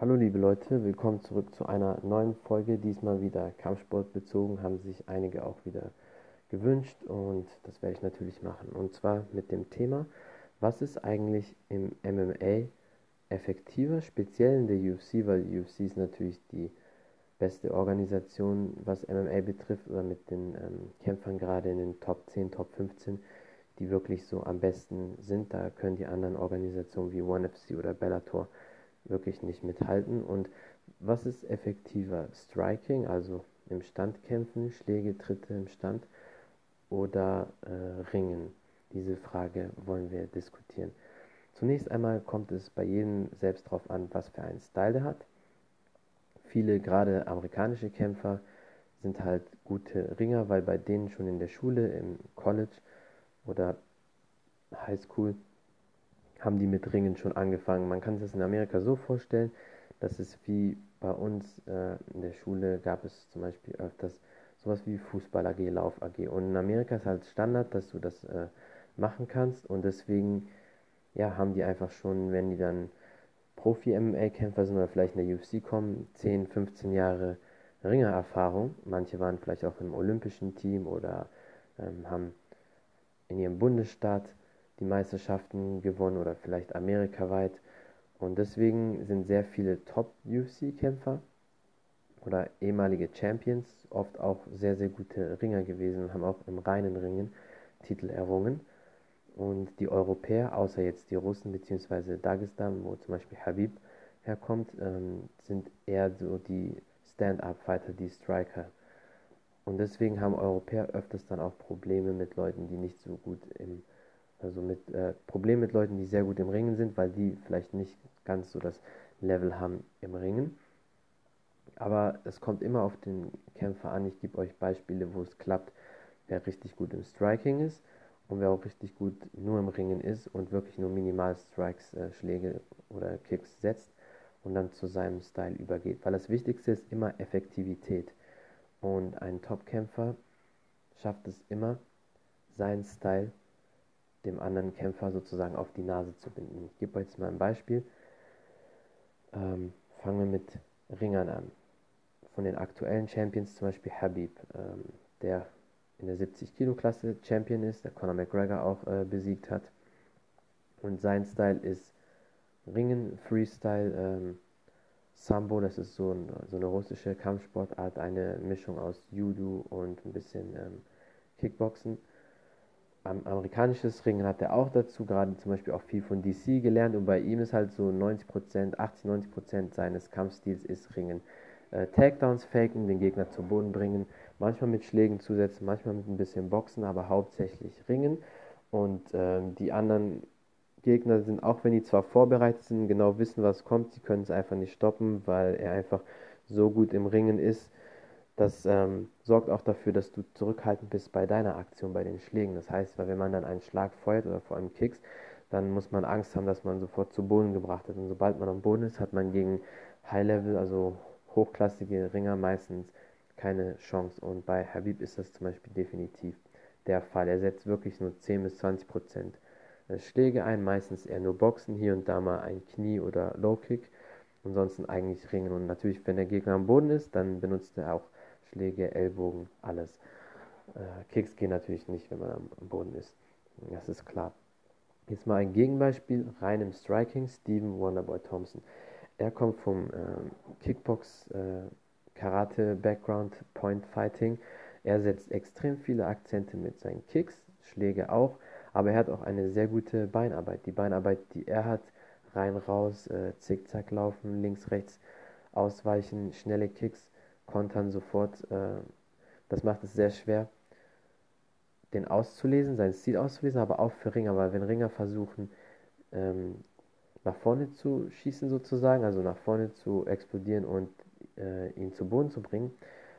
Hallo liebe Leute, willkommen zurück zu einer neuen Folge. Diesmal wieder Kampfsport bezogen, haben sich einige auch wieder gewünscht und das werde ich natürlich machen. Und zwar mit dem Thema, was ist eigentlich im MMA effektiver, speziell in der UFC, weil die UFC ist natürlich die beste Organisation, was MMA betrifft, oder mit den ähm, Kämpfern gerade in den Top 10, Top 15, die wirklich so am besten sind. Da können die anderen Organisationen wie ONE FC oder Bellator wirklich nicht mithalten. Und was ist effektiver? Striking, also im Stand kämpfen, Schläge, Tritte im Stand oder äh, Ringen? Diese Frage wollen wir diskutieren. Zunächst einmal kommt es bei jedem selbst darauf an, was für einen Style er hat. Viele, gerade amerikanische Kämpfer, sind halt gute Ringer, weil bei denen schon in der Schule, im College oder High School haben die mit Ringen schon angefangen. Man kann sich das in Amerika so vorstellen, dass es wie bei uns äh, in der Schule gab es zum Beispiel öfters sowas wie Fußball AG, Lauf AG. Und in Amerika ist halt Standard, dass du das äh, machen kannst. Und deswegen ja, haben die einfach schon, wenn die dann Profi-MMA-Kämpfer sind oder vielleicht in der UFC kommen, 10, 15 Jahre Ringererfahrung. Manche waren vielleicht auch im olympischen Team oder ähm, haben in ihrem Bundesstaat die Meisterschaften gewonnen oder vielleicht amerikaweit. Und deswegen sind sehr viele Top-UFC-Kämpfer oder ehemalige Champions oft auch sehr, sehr gute Ringer gewesen und haben auch im reinen Ringen Titel errungen. Und die Europäer, außer jetzt die Russen bzw. Dagestan, wo zum Beispiel Habib herkommt, ähm, sind eher so die Stand-up-Fighter, die Striker. Und deswegen haben Europäer öfters dann auch Probleme mit Leuten, die nicht so gut im also mit äh, Problemen mit Leuten, die sehr gut im Ringen sind, weil die vielleicht nicht ganz so das Level haben im Ringen. Aber es kommt immer auf den Kämpfer an. Ich gebe euch Beispiele, wo es klappt, wer richtig gut im Striking ist und wer auch richtig gut nur im Ringen ist und wirklich nur minimal Strikes, äh, Schläge oder Kicks setzt und dann zu seinem Style übergeht. Weil das Wichtigste ist immer Effektivität. Und ein Top-Kämpfer schafft es immer, seinen Style dem anderen Kämpfer sozusagen auf die Nase zu binden. Ich gebe euch jetzt mal ein Beispiel. Ähm, fangen wir mit Ringern an. Von den aktuellen Champions zum Beispiel Habib, ähm, der in der 70-Kilo-Klasse Champion ist, der Conor McGregor auch äh, besiegt hat. Und sein Style ist Ringen, Freestyle, ähm, Sambo, das ist so, ein, so, eine russische Kampfsportart, eine Mischung aus Judo und ein bisschen ähm, Kickboxen amerikanisches Ringen hat er auch dazu, gerade zum Beispiel auch viel von DC gelernt und bei ihm ist halt so 90%, 80, 90% seines Kampfstils ist Ringen. Äh, Takedowns faken, den Gegner zu Boden bringen, manchmal mit Schlägen zusetzen, manchmal mit ein bisschen Boxen, aber hauptsächlich Ringen. Und äh, die anderen Gegner sind, auch wenn die zwar vorbereitet sind, genau wissen, was kommt, sie können es einfach nicht stoppen, weil er einfach so gut im Ringen ist, das ähm, sorgt auch dafür, dass du zurückhaltend bist bei deiner Aktion, bei den Schlägen. Das heißt, weil wenn man dann einen Schlag feuert oder vor allem Kicks, dann muss man Angst haben, dass man sofort zu Boden gebracht wird. Und sobald man am Boden ist, hat man gegen High-Level, also hochklassige Ringer meistens keine Chance. Und bei Habib ist das zum Beispiel definitiv der Fall. Er setzt wirklich nur 10 bis 20 Prozent äh, Schläge ein, meistens eher nur Boxen, hier und da mal ein Knie oder Low Kick. Ansonsten eigentlich Ringen. Und natürlich, wenn der Gegner am Boden ist, dann benutzt er auch Schläge, Ellbogen, alles. Äh, Kicks gehen natürlich nicht, wenn man am, Boden ist. Das ist klar. Jetzt mal ein Gegenbeispiel, rein im Striking, Steven Wonderboy Thompson. Er kommt vom äh, Kickbox, äh, Karate, Background, Point Fighting. Er setzt extrem viele Akzente mit seinen Kicks, Schläge auch, aber er hat auch eine sehr gute Beinarbeit. Die Beinarbeit, die er hat, rein, raus, äh, zickzack laufen, links, rechts, ausweichen, schnelle Kicks, kontern sofort. Äh, das macht es sehr schwer, den auszulesen, sein Ziel auszulesen, aber auch für Ringer, weil wenn Ringer versuchen, ähm, nach vorne zu schießen sozusagen, also nach vorne zu explodieren und äh, ihn zu Boden zu bringen,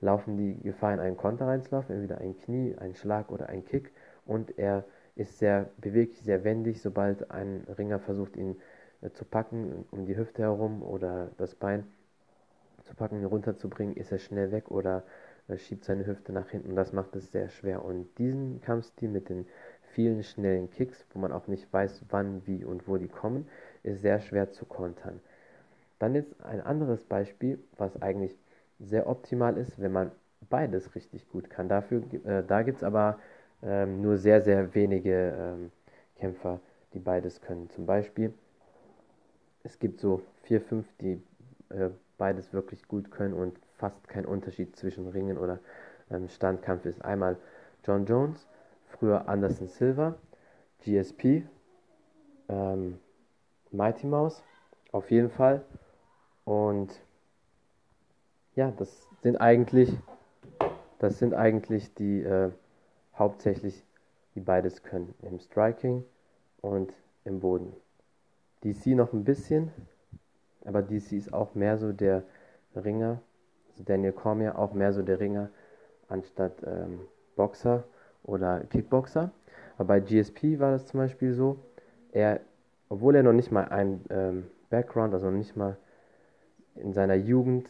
laufen die Gefahr in einen Konter reinzulaufen, entweder ein Knie, ein Schlag oder ein Kick und er ist sehr beweglich, sehr wendig, sobald ein Ringer versucht, ihn äh, zu packen um die Hüfte herum oder das Bein, zu packen, runterzubringen, ist er schnell weg oder äh, schiebt seine Hüfte nach hinten. Das macht es sehr schwer. Und diesen Kampfstil mit den vielen schnellen Kicks, wo man auch nicht weiß, wann, wie und wo die kommen, ist sehr schwer zu kontern. Dann jetzt ein anderes Beispiel, was eigentlich sehr optimal ist, wenn man beides richtig gut kann. Dafür, äh, da gibt es aber ähm, nur sehr, sehr wenige ähm, Kämpfer, die beides können. Zum Beispiel, es gibt so vier, fünf, die äh, beides wirklich gut können und fast kein Unterschied zwischen Ringen oder ähm, Standkampf ist. Einmal John Jones, früher Anderson Silva, GSP, ähm, Mighty Mouse, auf jeden Fall. Und ja, das sind eigentlich, das sind eigentlich die äh, hauptsächlich, die beides können, im Striking und im Boden. DC noch ein bisschen, aber DC ist auch mehr so der Ringer, also Daniel Cormier auch mehr so der Ringer anstatt ähm, Boxer oder Kickboxer. Aber bei GSP war das zum Beispiel so, er, obwohl er noch nicht mal ein ähm, Background, also noch nicht mal in seiner Jugend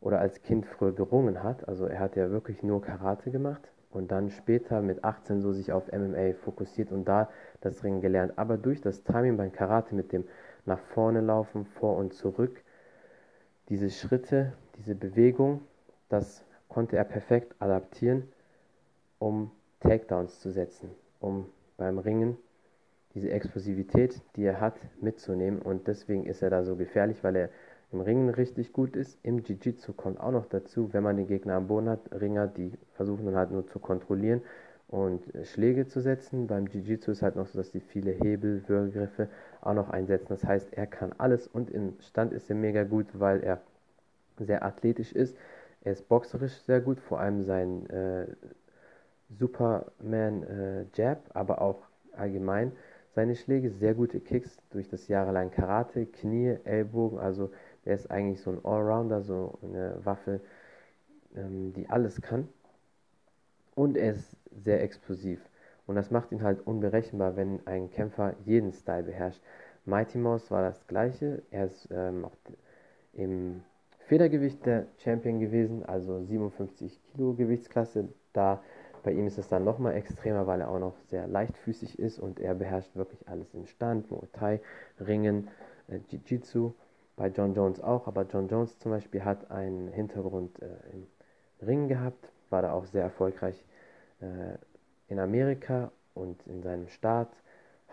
oder als Kind früher gerungen hat, also er hat ja wirklich nur Karate gemacht und dann später mit 18 so sich auf MMA fokussiert und da das Ringen gelernt. Aber durch das Timing beim Karate mit dem nach vorne laufen, vor und zurück, diese Schritte, diese Bewegung, das konnte er perfekt adaptieren, um Takedowns zu setzen, um beim Ringen diese Explosivität, die er hat, mitzunehmen. Und deswegen ist er da so gefährlich, weil er im Ringen richtig gut ist. Im Jiu-Jitsu kommt auch noch dazu, wenn man den Gegner am Boden hat, Ringer, die versuchen dann halt nur zu kontrollieren und Schläge zu setzen. Beim Jiu-Jitsu ist halt noch so, dass die viele Hebel, Würgegriffe auch noch einsetzen. Das heißt, er kann alles und im Stand ist er mega gut, weil er sehr athletisch ist. Er ist boxerisch sehr gut, vor allem sein äh, Superman äh, Jab, aber auch allgemein seine Schläge, sehr gute Kicks durch das jahrelang Karate, Knie, Ellbogen, also er ist eigentlich so ein Allrounder, so eine Waffe, ähm, die alles kann. Und er ist sehr explosiv. Und das macht ihn halt unberechenbar, wenn ein Kämpfer jeden Style beherrscht. Mighty Mouse war das gleiche. Er ist ähm, auch im Federgewicht der Champion gewesen, also 57 Kilo Gewichtsklasse. Da bei ihm ist es dann nochmal extremer, weil er auch noch sehr leichtfüßig ist und er beherrscht wirklich alles im Stand, Muay Thai, Ringen, äh, Jiu-Jitsu. Bei John Jones auch, aber John Jones zum Beispiel hat einen Hintergrund äh, im Ringen gehabt, war da auch sehr erfolgreich äh, in Amerika und in seinem Staat,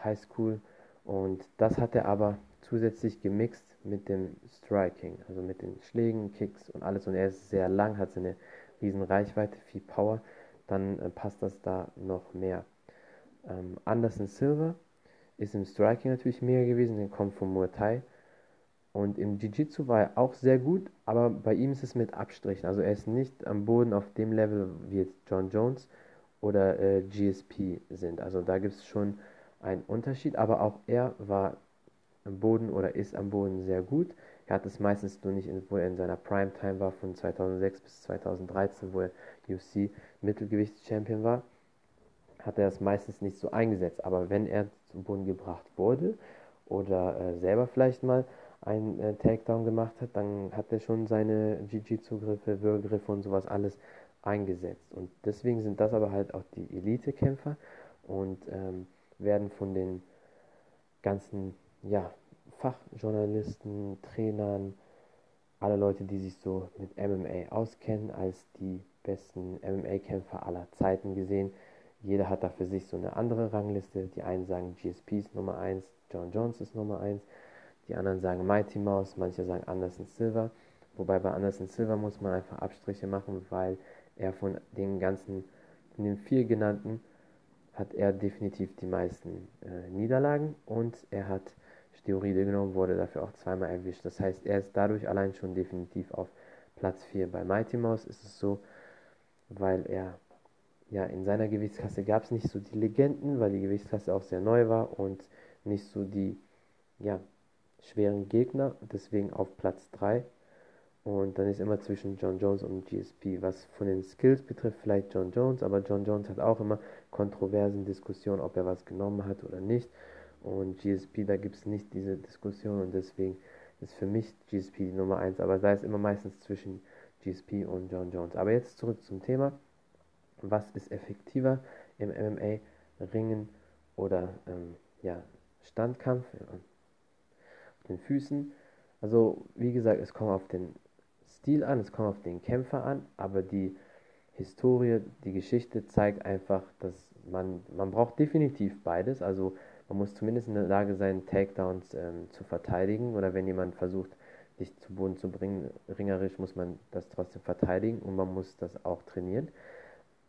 High School. Und das hat er aber zusätzlich gemixt mit dem Striking, also mit den Schlägen, Kicks und alles. Und er ist sehr lang, hat eine riesen Reichweite, viel Power. Dann äh, passt das da noch mehr. Ähm, Anderson Silver ist im Striking natürlich mehr gewesen, der kommt vom Muay Thai. Und im Jiu-Jitsu war er auch sehr gut, aber bei ihm ist es mit Abstrichen. Also er ist nicht am Boden auf dem Level wie jetzt John Jones oder äh, GSP sind. Also da gibt es schon einen Unterschied, aber auch er war am Boden oder ist am Boden sehr gut. Er hat es meistens nur nicht, in, wo er in seiner Primetime war, von 2006 bis 2013, wo er UFC Mittelgewichts-Champion war, hat er es meistens nicht so eingesetzt. Aber wenn er zum Boden gebracht wurde oder äh, selber vielleicht mal einen äh, Takedown gemacht hat, dann hat er schon seine Jiu-Jitsu-Griffe, Würgegriffe und sowas alles eingesetzt. Und deswegen sind das aber halt auch die Elite-Kämpfer und ähm, werden von den ganzen ja, Fachjournalisten, Trainern, alle Leute, die sich so mit MMA auskennen, als die besten MMA-Kämpfer aller Zeiten gesehen. Jeder hat da für sich so eine andere Rangliste. Die einen sagen GSP ist Nummer 1, John Jones ist Nummer 1, die anderen sagen Mighty Mouse, manche sagen Anderson Silver. Wobei bei Anderson Silver muss man einfach Abstriche machen, weil er von den ganzen, von den vier genannten, hat er definitiv die meisten äh, Niederlagen und er hat Steroide genommen, wurde dafür auch zweimal erwischt. Das heißt, er ist dadurch allein schon definitiv auf Platz 4. Bei Mighty Mouse ist es so, weil er ja in seiner Gewichtsklasse gab es nicht so die Legenden, weil die Gewichtsklasse auch sehr neu war und nicht so die ja, schweren Gegner, deswegen auf Platz 3. Und dann ist immer zwischen John Jones und GSP. Was von den Skills betrifft, vielleicht John Jones, aber John Jones hat auch immer kontroversen Diskussionen, ob er was genommen hat oder nicht. Und GSP, da gibt es nicht diese Diskussion und deswegen ist für mich GSP die Nummer 1. Aber da ist immer meistens zwischen GSP und John Jones. Aber jetzt zurück zum Thema. Was ist effektiver im MMA? Ringen oder ähm, ja, Standkampf den Füßen? Also, wie gesagt, es kommt auf den Stil an, es kommt auf den Kämpfer an, aber die Historie, die Geschichte zeigt einfach, dass man, man braucht definitiv beides. Also man muss zumindest in der Lage sein, Takedowns ähm, zu verteidigen oder wenn jemand versucht, dich zu Boden zu bringen, ringerisch muss man das trotzdem verteidigen und man muss das auch trainieren.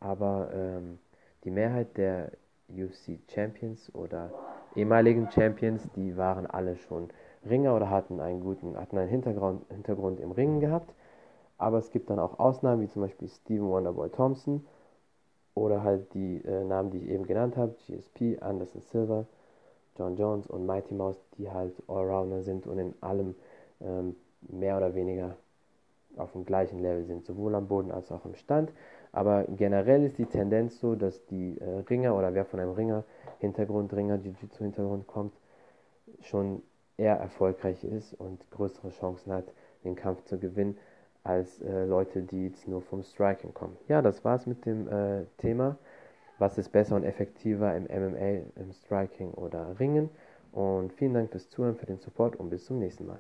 Aber ähm, die Mehrheit der UFC Champions oder ehemaligen Champions, die waren alle schon Ringer oder hatten einen guten, hatten einen Hintergrund, Hintergrund im Ringen gehabt. Aber es gibt dann auch Ausnahmen, wie zum Beispiel Steven Wonderboy Thompson oder halt die äh, Namen, die ich eben genannt habe, GSP, Anderson Silver, John Jones und Mighty Mouse, die halt Allrounder sind und in allem ähm, mehr oder weniger auf dem gleichen Level sind, sowohl am Boden als auch im Stand. Aber generell ist die Tendenz so, dass die äh, Ringer oder wer von einem Ringer, Hintergrund, Ringer, Jiu-Jitsu-Hintergrund kommt, schon eher erfolgreich ist und größere Chancen hat, den Kampf zu gewinnen, als äh, Leute, die jetzt nur vom Striking kommen. Ja, das war's mit dem äh, Thema. Was ist besser und effektiver im MMA, im Striking oder Ringen? Und vielen Dank fürs Zuhören, für den Support und bis zum nächsten Mal.